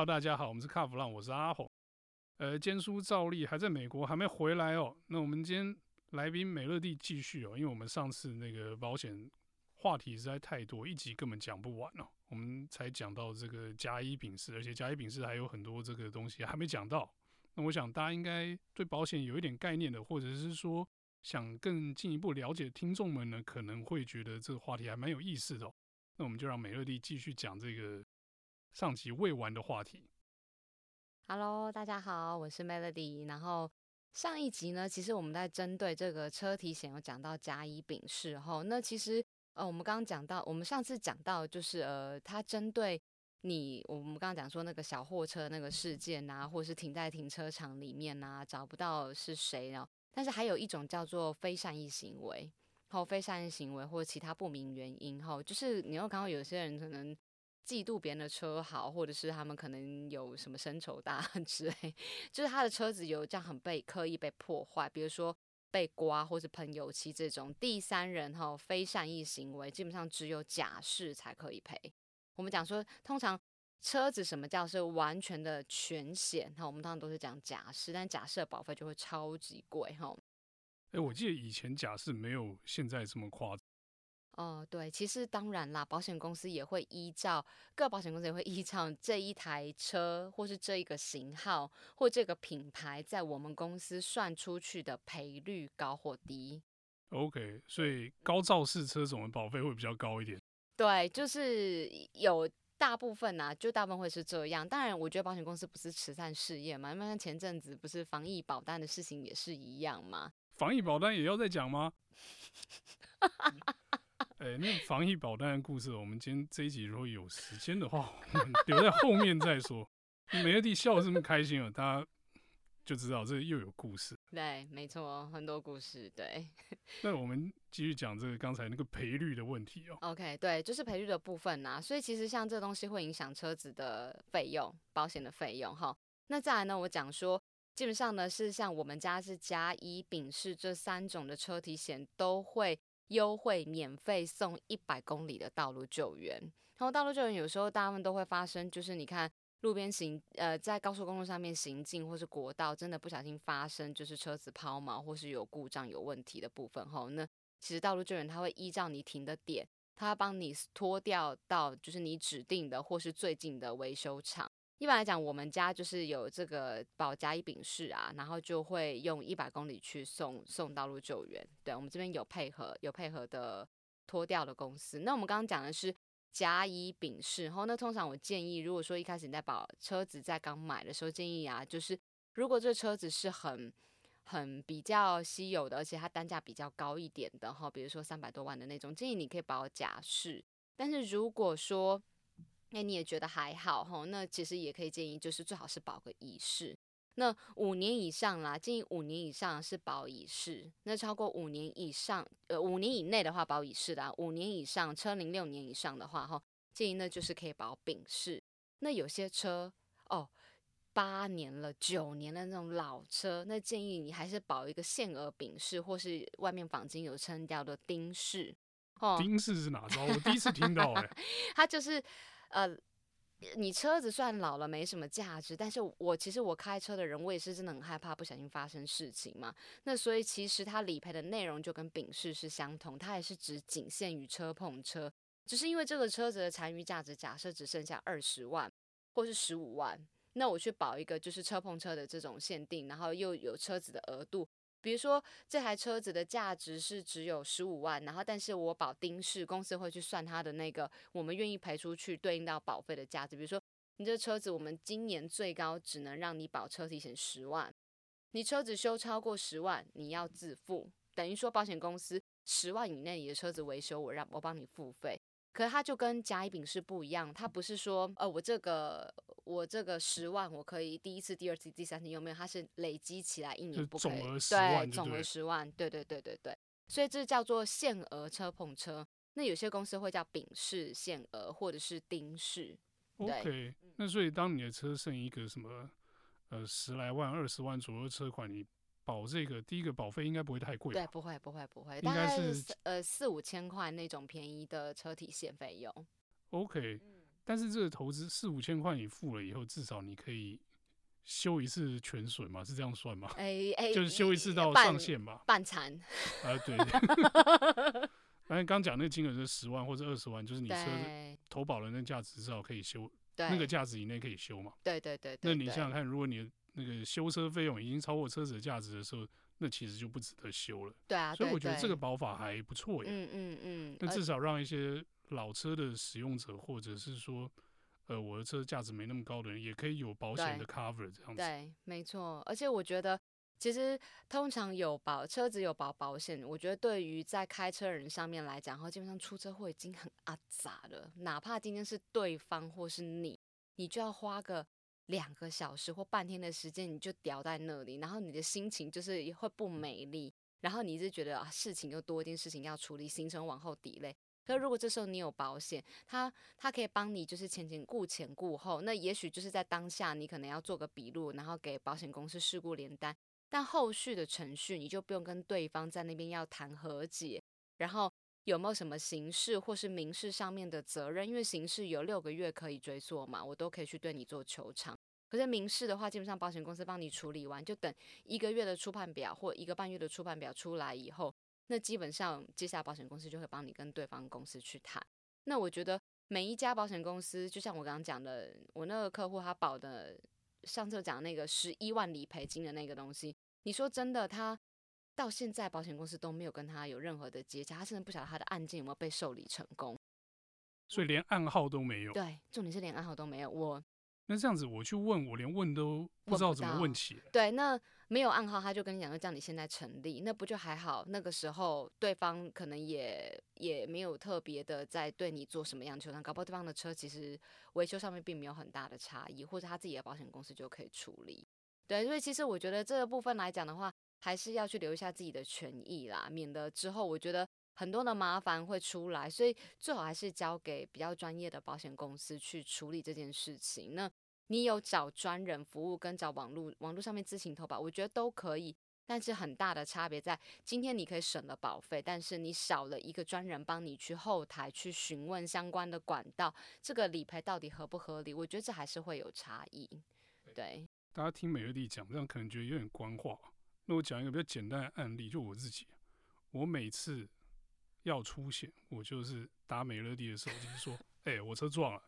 Hello，大家好，我们是卡弗朗，我是阿红。呃，坚叔照例还在美国，还没回来哦。那我们今天来宾美乐蒂继续哦，因为我们上次那个保险话题实在太多，一集根本讲不完哦。我们才讲到这个甲乙丙式，而且甲乙丙式还有很多这个东西还没讲到。那我想大家应该对保险有一点概念的，或者是说想更进一步了解听众们呢，可能会觉得这个话题还蛮有意思的哦。那我们就让美乐蒂继续讲这个。上集未完的话题。Hello，大家好，我是 Melody。然后上一集呢，其实我们在针对这个车体险有讲到甲乙丙式后，那其实呃，我们刚刚讲到，我们上次讲到就是呃，它针对你，我们刚刚讲说那个小货车那个事件啊，或是停在停车场里面啊，找不到是谁呢？但是还有一种叫做非善意行为，后非善意行为或者其他不明原因后，就是你又看到有些人可能。嫉妒别人的车好，或者是他们可能有什么深仇大恨 之类，就是他的车子有这样很被刻意被破坏，比如说被刮或是喷油漆这种第三人哈非善意行为，基本上只有假释才可以赔。我们讲说，通常车子什么叫是完全的全险哈，我们通常都是讲假释，但甲式的保费就会超级贵哈。哎，我记得以前假释没有现在这么夸张。哦，对，其实当然啦，保险公司也会依照各保险公司也会依照这一台车，或是这一个型号或这个品牌，在我们公司算出去的赔率高或低。OK，所以高肇事车种的保费会比较高一点。对，就是有大部分呐、啊，就大部分会是这样。当然，我觉得保险公司不是慈善事业嘛，因为前阵子不是防疫保单的事情也是一样嘛。防疫保单也要再讲吗？哎、欸，那防疫保单的故事，我们今天这一集如果有时间的话，我们留在后面再说。美乐蒂笑得这么开心哦，大家就知道这又有故事。对，没错，很多故事。对，那我们继续讲这个刚才那个赔率的问题哦。OK，对，就是赔率的部分呐、啊。所以其实像这东西会影响车子的费用，保险的费用哈。那再来呢，我讲说，基本上呢是像我们家是甲乙丙式这三种的车体险都会。优惠免费送一百公里的道路救援，然后道路救援有时候大部分都会发生，就是你看路边行，呃，在高速公路上面行进，或是国道，真的不小心发生，就是车子抛锚或是有故障有问题的部分，吼，那其实道路救援它会依照你停的点，它帮你拖掉到就是你指定的或是最近的维修厂。一般来讲，我们家就是有这个保甲乙丙式啊，然后就会用一百公里去送送道路救援。对，我们这边有配合有配合的拖吊的公司。那我们刚刚讲的是甲乙丙式，然后那通常我建议，如果说一开始你在保车子在刚买的时候，建议啊，就是如果这车子是很很比较稀有的，而且它单价比较高一点的哈，比如说三百多万的那种，建议你可以保甲式。但是如果说那你也觉得还好吼，那其实也可以建议，就是最好是保个乙式。那五年以上啦，建议五年以上是保乙式。那超过五年以上，呃，五年以内的话保乙式的，五年以上车龄六年以上的话哈，建议那就是可以保丙式。那有些车哦，八年了、九年的那种老车，那建议你还是保一个限额丙式，或是外面坊间有称叫的丁式。哦，丁式是哪招？我第一次听到哎，它就是。呃，你车子算老了没什么价值，但是我其实我开车的人，我也是真的很害怕不小心发生事情嘛。那所以其实它理赔的内容就跟丙式是相同，它也是只仅限于车碰车，只是因为这个车子的残余价值假设只剩下二十万或是十五万，那我去保一个就是车碰车的这种限定，然后又有车子的额度。比如说这台车子的价值是只有十五万，然后但是我保丁式，公司会去算它的那个我们愿意赔出去对应到保费的价值。比如说你这车子我们今年最高只能让你保车体险十万，你车子修超过十万你要自付，等于说保险公司十万以内你的车子维修我让我帮你付费。可是它就跟甲乙丙是不一样，它不是说，呃，我这个我这个十万我可以第一次、第二次、第三次有没有？它是累积起来一年不可以，对，总额十万，对对对对对。所以这叫做限额车碰车。那有些公司会叫丙式限额，或者是丁式。OK，那所以当你的车剩一个什么呃十来万、二十万左右车款，你。保这个第一个保费应该不会太贵，对，不会不会不会，应该是呃四五千块那种便宜的车体险费用。OK，但是这个投资四五千块你付了以后，至少你可以修一次全损嘛？是这样算吗？哎、欸、哎，欸、就是修一次到上限吧？半残。啊，对。反正刚讲那个金额是十万或者二十万，就是你车投保的那价值至少可以修，那个价值以内可以修嘛？对对对，对。那你想想看，如果你的那个修车费用已经超过车子的价值的时候，那其实就不值得修了。对啊。所以我觉得这个保法还不错耶。嗯嗯嗯。那至少让一些老车的使用者，或者是说，呃，我的车价值没那么高的人，也可以有保险的 cover 这样子。对，没错。而且我觉得。其实通常有保车子有保保险，我觉得对于在开车人上面来讲，哈，基本上出车祸已经很阿杂了。哪怕今天是对方或是你，你就要花个两个小时或半天的时间，你就吊在那里，然后你的心情就是会不美丽，然后你一直觉得啊，事情又多一件事情要处理，行程往后 delay。可如果这时候你有保险，他他可以帮你就是前前顾前顾后，那也许就是在当下你可能要做个笔录，然后给保险公司事故联单。但后续的程序，你就不用跟对方在那边要谈和解，然后有没有什么刑事或是民事上面的责任？因为刑事有六个月可以追溯嘛，我都可以去对你做求偿。可是民事的话，基本上保险公司帮你处理完，就等一个月的初判表或一个半月的初判表出来以后，那基本上接下来保险公司就会帮你跟对方公司去谈。那我觉得每一家保险公司，就像我刚刚讲的，我那个客户他保的。上次讲那个十一万理赔金的那个东西，你说真的，他到现在保险公司都没有跟他有任何的接洽，他甚至不晓得他的案件有没有被受理成功，所以连暗号都没有。对，重点是连暗号都没有。我那这样子，我去问，我连问都不知道怎么问起。对，那。没有暗号，他就跟你讲，就叫你现在成立，那不就还好？那个时候对方可能也也没有特别的在对你做什么样的求偿，搞不好对方的车其实维修上面并没有很大的差异，或者他自己的保险公司就可以处理。对，所以其实我觉得这个部分来讲的话，还是要去留一下自己的权益啦，免得之后我觉得很多的麻烦会出来，所以最好还是交给比较专业的保险公司去处理这件事情。那。你有找专人服务跟找网络网络上面自行投保，我觉得都可以，但是很大的差别在今天你可以省了保费，但是你少了一个专人帮你去后台去询问相关的管道，这个理赔到底合不合理？我觉得这还是会有差异。对，大家听美乐蒂讲，这样可能觉得有点官话。那我讲一个比较简单的案例，就我自己，我每次要出险，我就是打美乐蒂的手机说：“哎、欸，我车撞了，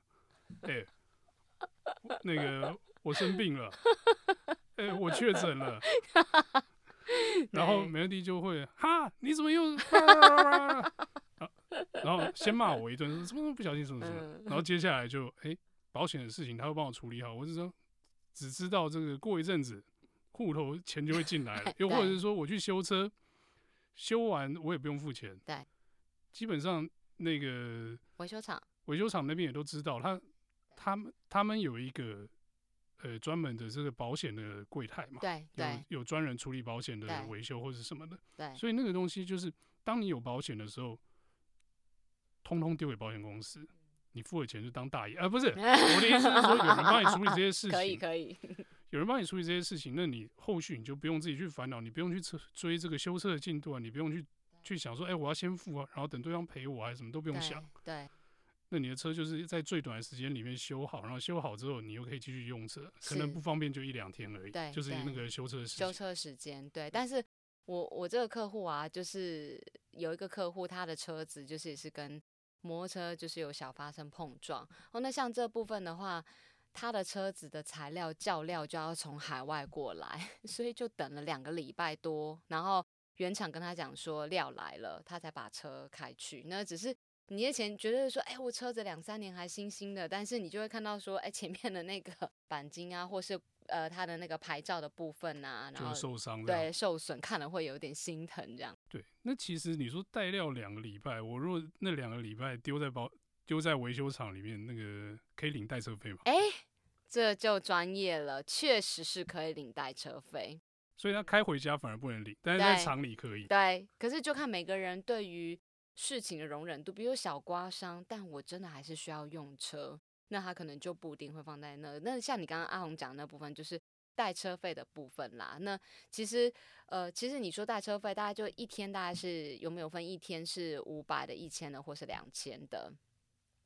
哎、欸。”那个我生病了，哎、欸，我确诊了，然后美乐蒂就会哈，你怎么又、啊，然后先骂我一顿，说怎么不小心什么什么，然后接下来就哎、欸，保险的事情他会帮我处理好，我是说只知道这个过一阵子户头钱就会进来了，又或者是说我去修车，修完我也不用付钱，对，基本上那个维修厂维修厂那边也都知道他。他们他们有一个呃专门的这个保险的柜台嘛，对，对有有专人处理保险的维修或者什么的，对，所以那个东西就是当你有保险的时候，通通丢给保险公司，你付了钱就当大爷，啊不是，我的意思是说有人帮你处理这些事情，可以可以，有人帮你处理这些事情，那你后续你就不用自己去烦恼，你不用去追这个修车的进度啊，你不用去去想说，哎，我要先付啊，然后等对方赔我还是什么都不用想，对。那你的车就是在最短的时间里面修好，然后修好之后你又可以继续用车，可能不方便就一两天而已。对，就是那个修车时。修车时间，对。但是我我这个客户啊，就是有一个客户，他的车子就是也是跟摩托车就是有小发生碰撞。哦，那像这部分的话，他的车子的材料叫料就要从海外过来，所以就等了两个礼拜多，然后原厂跟他讲说料来了，他才把车开去。那只是。你以前觉得说，哎、欸，我车子两三年还新新的，但是你就会看到说，哎、欸，前面的那个 钣金啊，或是呃，它的那个牌照的部分啊，然后受伤，对，受损，看了会有点心疼这样。对，那其实你说带料两个礼拜，我如果那两个礼拜丢在保丢在维修厂里面，那个可以领代车费吗？哎、欸，这就专业了，确实是可以领代车费。所以他开回家反而不能领，但是在厂里可以。对，可是就看每个人对于。事情的容忍度，比如小刮伤，但我真的还是需要用车，那他可能就不一定会放在那。那像你刚刚阿红讲的那部分，就是代车费的部分啦。那其实，呃，其实你说代车费，大概就一天大概是有没有分一天是五百的、一千的，或是两千的？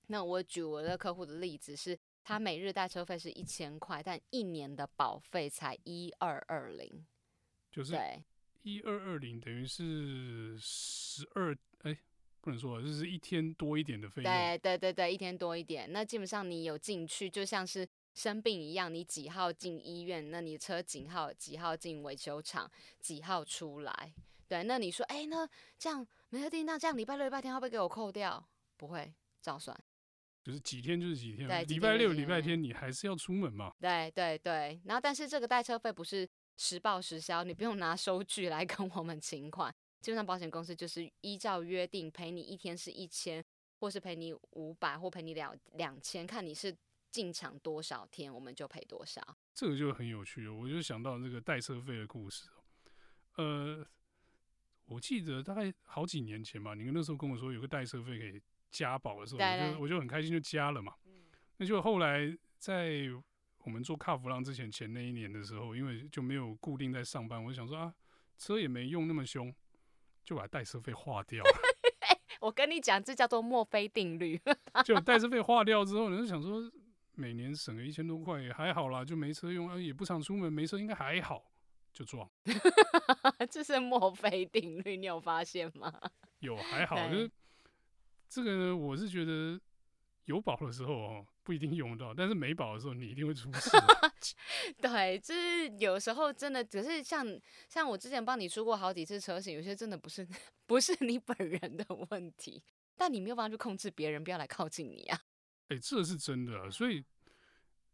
那我举我的客户的例子是，他每日代车费是一千块，但一年的保费才一二二零，就是一二二零等于是十二哎，不能说，就是一天多一点的费用。对对对对，一天多一点。那基本上你有进去，就像是生病一样，你几号进医院，那你车几号几号进维修厂，几号出来。对，那你说，哎，那这样没特定，那这样礼拜六、礼拜天会不会给我扣掉？不会，照算。就是几天就是几天，对，礼拜六、礼拜天你还是要出门嘛。对对对，然后但是这个代车费不是实报实销，你不用拿收据来跟我们请款，基本上保险公司就是依照约定赔你一天是一千，或是赔你五百，或赔你两两千，看你是进场多少天，我们就赔多少。这个就很有趣了，我就想到这个代车费的故事。呃，我记得大概好几年前吧，你那时候跟我说有个代车费可以。加保的时候，我就我就很开心，就加了嘛。那就后来在我们做卡弗朗之前前那一年的时候，因为就没有固定在上班，我就想说啊，车也没用那么凶，就把代车费划掉了。我跟你讲，这叫做墨菲定律。就代车费划掉之后，你就想说每年省个一千多块也还好啦，就没车用，也不常出门，没车应该还好，就撞。这是墨菲定律，你有发现吗？有还好，就是。这个呢，我是觉得有保的时候哦，不一定用到，但是没保的时候，你一定会出事。对，就是有时候真的只是像像我之前帮你出过好几次车险，有些真的不是 不是你本人的问题，但你没有办法去控制别人不要来靠近你啊。哎，这是真的啊，所以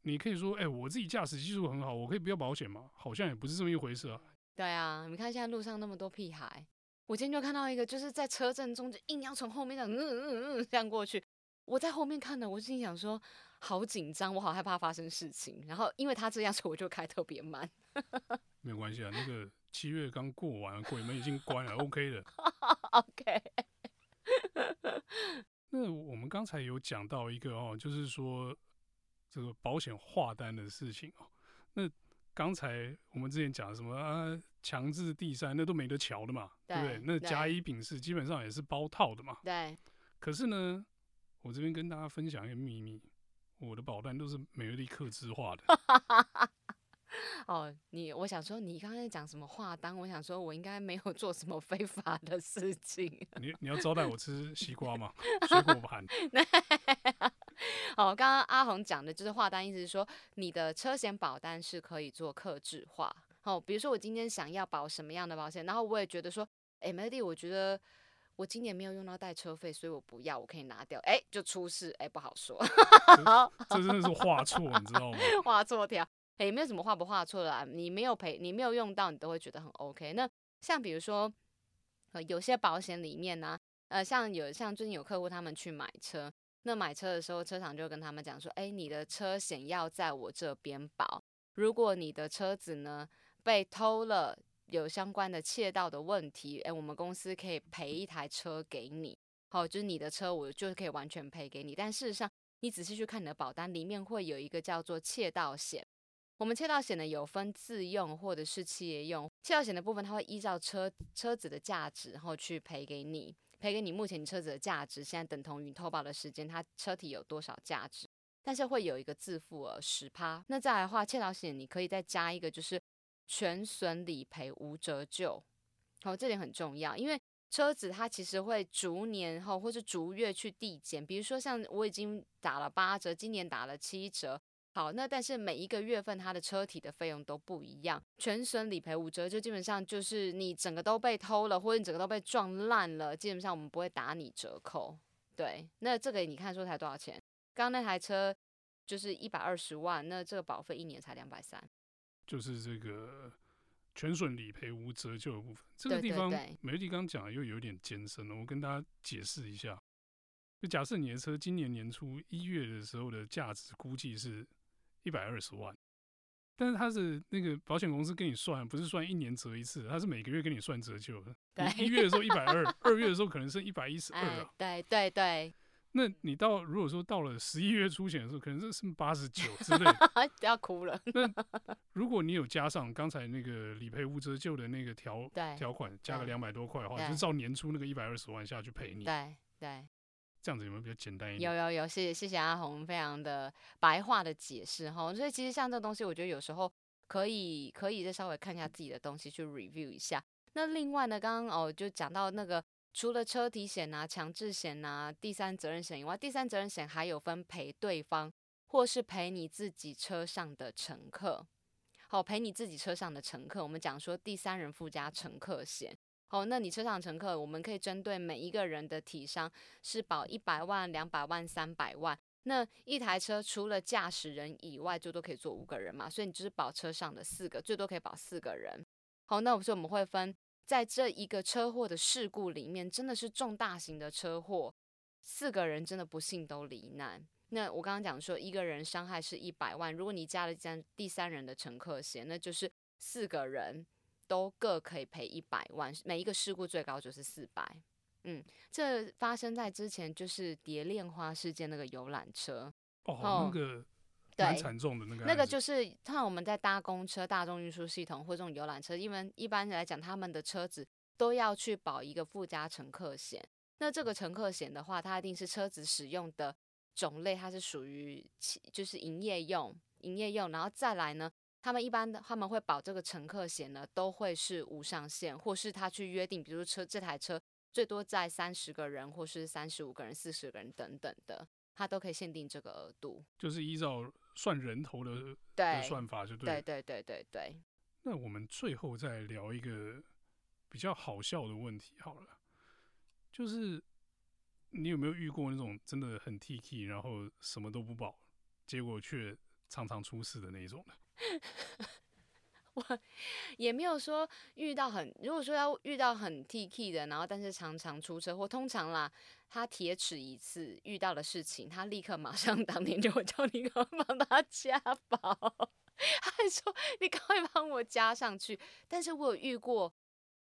你可以说，哎，我自己驾驶技术很好，我可以不要保险吗？好像也不是这么一回事啊。对啊，你看现在路上那么多屁孩。我今天就看到一个，就是在车阵中就硬要从后面这样嗯嗯嗯这样过去。我在后面看的，我心想说好紧张，我好害怕发生事情。然后因为他这样子，我就开特别慢。没有关系啊，那个七月刚过完，鬼门已经关了，OK 的。OK。那我们刚才有讲到一个哦，就是说这个保险划单的事情哦。那刚才我们之前讲什么啊？强制第三，那都没得瞧的嘛，对，对不对？那甲乙丙是基本上也是包套的嘛。对。可是呢，我这边跟大家分享一个秘密，我的保单都是美乐蒂客制化的。哦，你，我想说，你刚才讲什么话单？我想说，我应该没有做什么 非法的事情。你你要招待我吃西瓜吗？水果盘。哦，刚刚阿红讲的就是话单，意思是说你的车险保单是可以做克制化。哦，比如说我今天想要保什么样的保险，然后我也觉得说，哎，Melody，我觉得我今年没有用到代车费，所以我不要，我可以拿掉，哎，就出事，哎，不好说。这真的是画错，你知道吗？画错条，哎，没有什么画不画错的啊，你没有赔，你没有用到，你都会觉得很 OK。那像比如说，呃，有些保险里面呢、啊，呃，像有像最近有客户他们去买车，那买车的时候，车厂就跟他们讲说，哎，你的车险要在我这边保，如果你的车子呢，被偷了，有相关的窃盗的问题，诶，我们公司可以赔一台车给你，好，就是你的车，我就是可以完全赔给你。但事实上，你仔细去看你的保单，里面会有一个叫做窃盗险。我们窃盗险呢，有分自用或者是企业用。窃盗险的部分，它会依照车车子的价值，然后去赔给你，赔给你目前车子的价值，现在等同于投保的时间，它车体有多少价值。但是会有一个自付额十趴。那再来的话，窃盗险你可以再加一个，就是。全损理赔无折旧，好，这点很重要，因为车子它其实会逐年后或是逐月去递减。比如说像我已经打了八折，今年打了七折，好，那但是每一个月份它的车体的费用都不一样。全损理赔无折旧，基本上就是你整个都被偷了，或者你整个都被撞烂了，基本上我们不会打你折扣。对，那这个你看说才多少钱？刚刚那台车就是一百二十万，那这个保费一年才两百三。就是这个全损理赔无折旧的部分，这个地方美乐蒂刚讲又有点艰深了。我跟大家解释一下，就假设你的车今年年初一月的时候的价值估计是一百二十万，但是它是那个保险公司跟你算，不是算一年折一次，它是每个月跟你算折旧的。一月的时候一百二，二月的时候可能是一百一十二啊。对对对。那你到如果说到了十一月初险的时候，可能是是八十九之类的，不要哭了。那 如果你有加上刚才那个理赔无折旧的那个条条款，加个两百多块的话，就照年初那个一百二十万下去赔你。对对。这样子有没有比较简单一点？有有有，谢谢谢谢阿红，非常的白话的解释哈。所以其实像这个东西，我觉得有时候可以可以再稍微看一下自己的东西去 review 一下。那另外呢，刚刚哦就讲到那个除了车体险啊、强制险啊、第三责任险以外，第三责任险还有分赔对方或是赔你自己车上的乘客。好，赔你自己车上的乘客，我们讲说第三人附加乘客险。好，那你车上乘客，我们可以针对每一个人的体伤是保一百万、两百万、三百万。那一台车除了驾驶人以外，最多可以坐五个人嘛，所以你就是保车上的四个，最多可以保四个人。好，那我说我们会分在这一个车祸的事故里面，真的是重大型的车祸，四个人真的不幸都罹难。那我刚刚讲说，一个人伤害是一百万，如果你加了这第三人的乘客险，那就是四个人都各可以赔一百万，每一个事故最高就是四百。嗯，这发生在之前就是蝶恋花事件那个游览车哦，那个蛮惨重的那个，那个就是像我们在搭公车、大众运输系统或这种游览车，因为一般来讲他们的车子都要去保一个附加乘客险。那这个乘客险的话，它一定是车子使用的。种类它是属于就是营业用，营业用，然后再来呢，他们一般的他们会保这个乘客险呢，都会是无上限，或是他去约定，比如说车这台车最多载三十个人，或是三十五个人、四十个人等等的，他都可以限定这个额度，就是依照算人头的的算法就对，对对对对对。那我们最后再聊一个比较好笑的问题好了，就是。你有没有遇过那种真的很 T K，然后什么都不保，结果却常常出事的那种呢？我也没有说遇到很，如果说要遇到很 T K 的，然后但是常常出车祸，通常啦，他铁齿一次遇到的事情，他立刻马上 当天就会叫你赶快帮他加保，他还说你赶快帮我加上去。但是我有遇过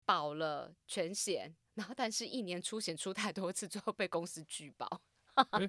保了全险。然后，但是一年出险出太多次，最后被公司拒保。欸，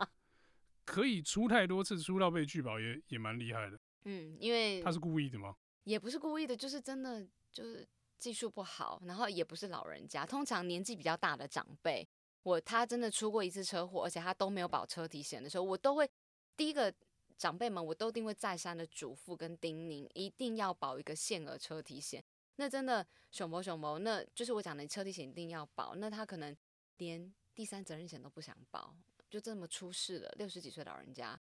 可以出太多次，出到被拒保也也蛮厉害的。嗯，因为他是故意的吗？也不是故意的，就是真的就是技术不好，然后也不是老人家，通常年纪比较大的长辈，我他真的出过一次车祸，而且他都没有保车体险的时候，我都会第一个长辈们，我都一定会再三的嘱咐跟叮咛，一定要保一个限额车体险。那真的熊猫熊猫，那就是我讲的车体险一定要保。那他可能连第三责任险都不想保，就这么出事了。六十几岁老人家，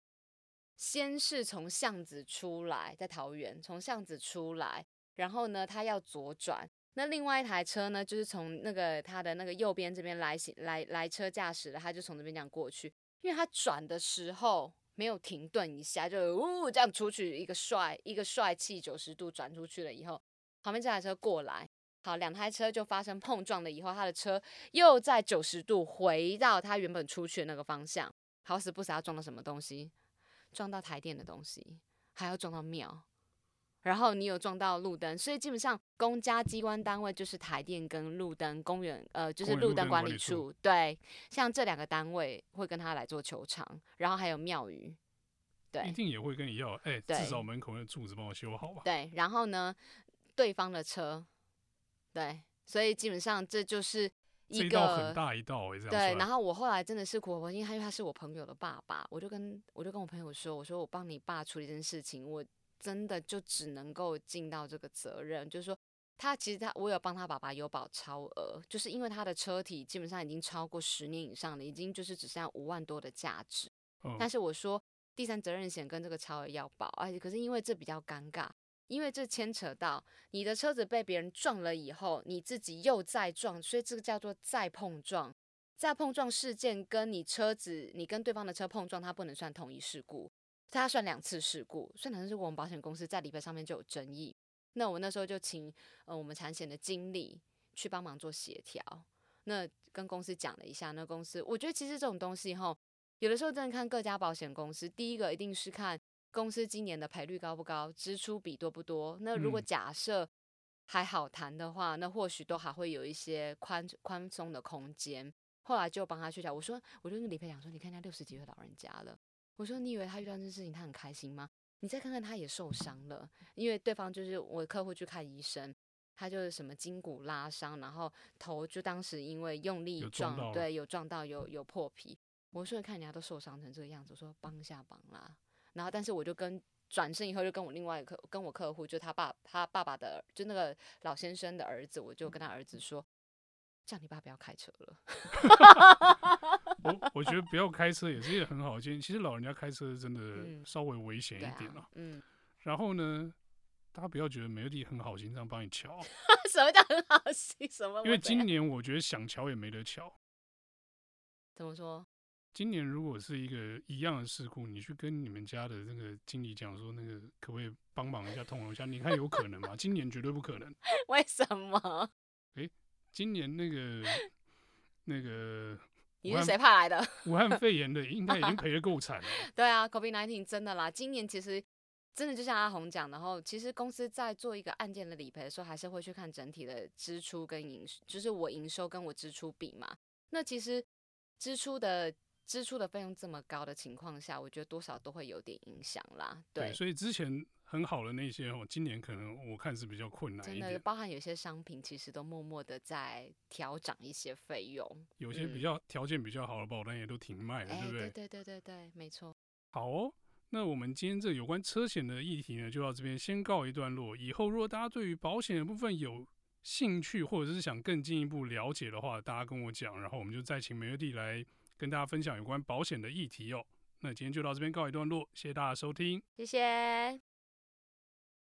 先是从巷子出来，在桃园从巷子出来，然后呢，他要左转。那另外一台车呢，就是从那个他的那个右边这边来行来来车驾驶的，他就从这边这样过去。因为他转的时候没有停顿一下，就呜这样出去一个帅一个帅气九十度转出去了以后。旁边这台车过来，好，两台车就发生碰撞了。以后他的车又在九十度回到他原本出去的那个方向，好死不死，他撞到什么东西？撞到台电的东西，还要撞到庙，然后你有撞到路灯，所以基本上公家机关单位就是台电跟路灯公园，呃，就是路灯管理处。对，像这两个单位会跟他来做球场，然后还有庙宇，对，一定也会跟你要，哎、欸，至少门口那柱子帮我修好吧。对，然后呢？对方的车，对，所以基本上这就是一个很大一道，对，然后我后来真的是苦口婆心，因为他是我朋友的爸爸，我就跟我就跟我朋友说，我说我帮你爸处理这件事情，我真的就只能够尽到这个责任，就是说他其实他我有帮他爸爸有保超额，就是因为他的车体基本上已经超过十年以上了，已经就是只剩下五万多的价值，嗯，但是我说第三责任险跟这个超额要保，而且可是因为这比较尴尬。因为这牵扯到你的车子被别人撞了以后，你自己又再撞，所以这个叫做再碰撞。再碰撞事件跟你车子，你跟对方的车碰撞，它不能算同一事故，它算两次事故。算两次事故，我们保险公司在理赔上面就有争议。那我那时候就请呃我们产险的经理去帮忙做协调。那跟公司讲了一下，那公司我觉得其实这种东西哈，有的时候真的看各家保险公司，第一个一定是看。公司今年的赔率高不高？支出比多不多？那如果假设还好谈的话，嗯、那或许都还会有一些宽宽松的空间。后来就帮他去讲，我说，我就跟李培讲说，你看他六十几岁老人家了，我说你以为他遇到这件事情他很开心吗？你再看看他也受伤了，因为对方就是我的客户去看医生，他就是什么筋骨拉伤，然后头就当时因为用力撞，撞对，有撞到有有破皮。我说你看人家都受伤成这个样子，我说帮一下忙啦。然后但是我就跟转身以后就跟我另外一个客跟我客户就他爸他爸爸的就那个老先生的儿子，我就跟他儿子说，叫你爸不要开车了。我我觉得不要开车也是一个很好的建议。其实老人家开车真的稍微危险一点了。嗯。然后呢，大家不要觉得美乐蒂很好心这样帮你瞧。什么叫很好心？什么？因为今年我觉得想瞧也没得瞧。怎么说？今年如果是一个一样的事故，你去跟你们家的那个经理讲说，那个可不可以帮忙一下通融一下？你看有可能吗？今年绝对不可能。为什么？哎，今年那个那个 你是谁派来的？武汉肺炎的应该已经赔的够惨了。对啊，COVID-19 真的啦。今年其实真的就像阿红讲，然后其实公司在做一个案件的理赔的时候，还是会去看整体的支出跟营，就是我营收跟我支出比嘛。那其实支出的。支出的费用这么高的情况下，我觉得多少都会有点影响啦。对，对，所以之前很好的那些哦，今年可能我看是比较困难。真的，包含有些商品其实都默默的在调涨一些费用。有些比较条件比较好的保单也都停卖了，嗯、对不对？对对对对对，没错。好哦，那我们今天这有关车险的议题呢，就到这边先告一段落。以后如果大家对于保险的部分有兴趣，或者是想更进一步了解的话，大家跟我讲，然后我们就再请美乐蒂来。跟大家分享有关保险的议题哦。那今天就到这边告一段落，谢谢大家收听，谢谢。